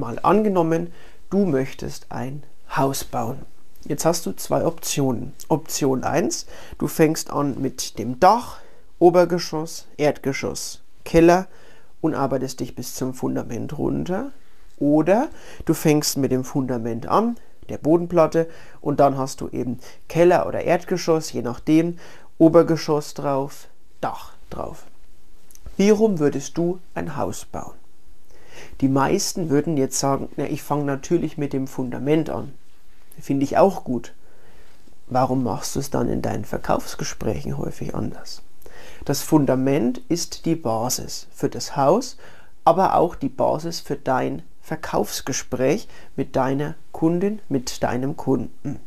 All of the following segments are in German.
Mal angenommen, du möchtest ein Haus bauen. Jetzt hast du zwei Optionen. Option 1, du fängst an mit dem Dach, Obergeschoss, Erdgeschoss, Keller und arbeitest dich bis zum Fundament runter. Oder du fängst mit dem Fundament an, der Bodenplatte und dann hast du eben Keller oder Erdgeschoss, je nachdem, Obergeschoss drauf, Dach drauf. Wie rum würdest du ein Haus bauen? Die meisten würden jetzt sagen, na, ich fange natürlich mit dem Fundament an. Finde ich auch gut. Warum machst du es dann in deinen Verkaufsgesprächen häufig anders? Das Fundament ist die Basis für das Haus, aber auch die Basis für dein Verkaufsgespräch mit deiner Kundin, mit deinem Kunden.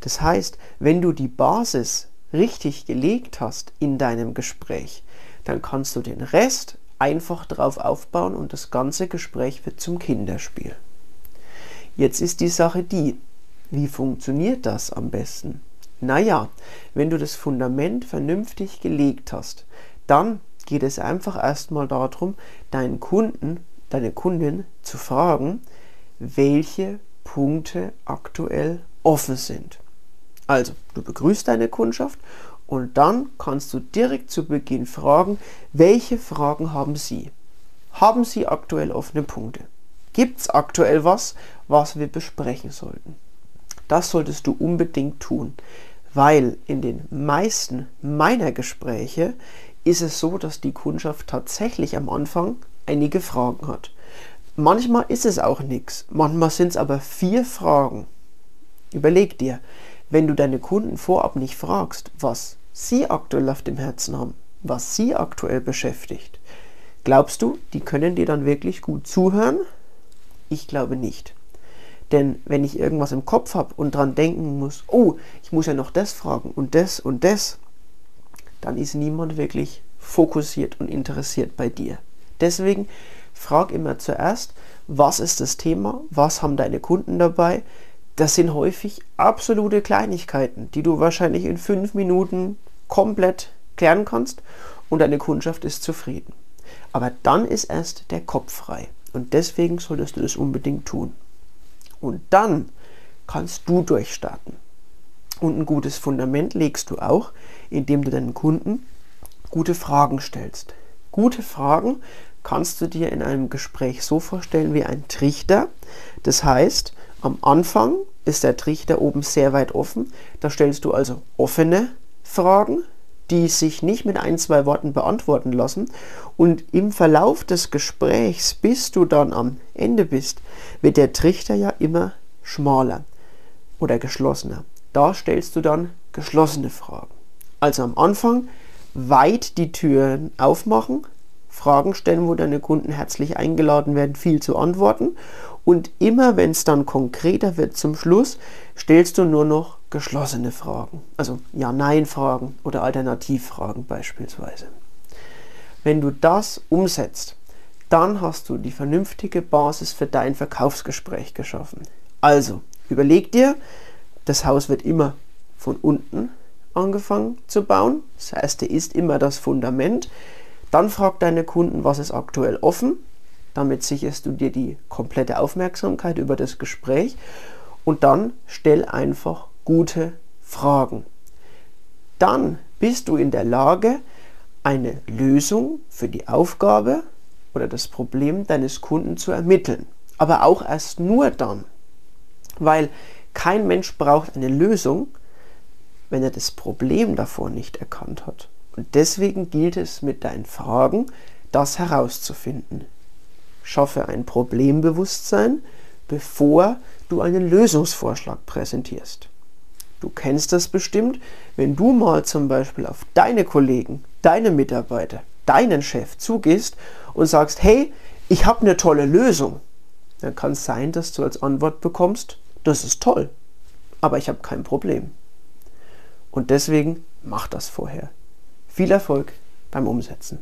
Das heißt, wenn du die Basis richtig gelegt hast in deinem Gespräch, dann kannst du den Rest einfach drauf aufbauen und das ganze Gespräch wird zum Kinderspiel. Jetzt ist die Sache die, wie funktioniert das am besten? Naja, wenn du das Fundament vernünftig gelegt hast, dann geht es einfach erstmal darum, deinen Kunden, deine Kundin zu fragen, welche Punkte aktuell offen sind. Also, du begrüßt deine Kundschaft und dann kannst du direkt zu Beginn fragen, welche Fragen haben sie? Haben sie aktuell offene Punkte? Gibt es aktuell was, was wir besprechen sollten? Das solltest du unbedingt tun weil in den meisten meiner Gespräche ist es so, dass die Kundschaft tatsächlich am Anfang einige Fragen hat. Manchmal ist es auch nichts, manchmal sind es aber vier Fragen. Überleg dir, wenn du deine Kunden vorab nicht fragst, was sie aktuell auf dem Herzen haben, was sie aktuell beschäftigt, glaubst du, die können dir dann wirklich gut zuhören? Ich glaube nicht. Denn wenn ich irgendwas im Kopf habe und dran denken muss, oh, ich muss ja noch das fragen und das und das, dann ist niemand wirklich fokussiert und interessiert bei dir. Deswegen frag immer zuerst, was ist das Thema, was haben deine Kunden dabei. Das sind häufig absolute Kleinigkeiten, die du wahrscheinlich in fünf Minuten komplett klären kannst und deine Kundschaft ist zufrieden. Aber dann ist erst der Kopf frei und deswegen solltest du das unbedingt tun. Und dann kannst du durchstarten. Und ein gutes Fundament legst du auch, indem du deinen Kunden gute Fragen stellst. Gute Fragen kannst du dir in einem Gespräch so vorstellen wie ein Trichter. Das heißt, am Anfang ist der Trichter oben sehr weit offen. Da stellst du also offene Fragen, die sich nicht mit ein, zwei Worten beantworten lassen. Und im Verlauf des Gesprächs, bis du dann am Ende bist, wird der Trichter ja immer schmaler oder geschlossener. Da stellst du dann geschlossene Fragen. Also am Anfang weit die Türen aufmachen, Fragen stellen, wo deine Kunden herzlich eingeladen werden, viel zu antworten. Und immer wenn es dann konkreter wird zum Schluss, stellst du nur noch geschlossene Fragen. Also Ja-Nein-Fragen oder Alternativfragen beispielsweise. Wenn du das umsetzt, dann hast du die vernünftige Basis für dein Verkaufsgespräch geschaffen. Also, überleg dir, das Haus wird immer von unten angefangen zu bauen. Das erste ist immer das Fundament. Dann frag deine Kunden, was ist aktuell offen. Damit sicherst du dir die komplette Aufmerksamkeit über das Gespräch. Und dann stell einfach gute Fragen. Dann bist du in der Lage, eine Lösung für die Aufgabe oder das Problem deines Kunden zu ermitteln. Aber auch erst nur dann, weil kein Mensch braucht eine Lösung, wenn er das Problem davor nicht erkannt hat. Und deswegen gilt es mit deinen Fragen, das herauszufinden. Schaffe ein Problembewusstsein, bevor du einen Lösungsvorschlag präsentierst. Du kennst das bestimmt, wenn du mal zum Beispiel auf deine Kollegen, deine Mitarbeiter, deinen Chef zugehst und sagst, hey, ich habe eine tolle Lösung. Dann kann es sein, dass du als Antwort bekommst, das ist toll, aber ich habe kein Problem. Und deswegen mach das vorher. Viel Erfolg beim Umsetzen.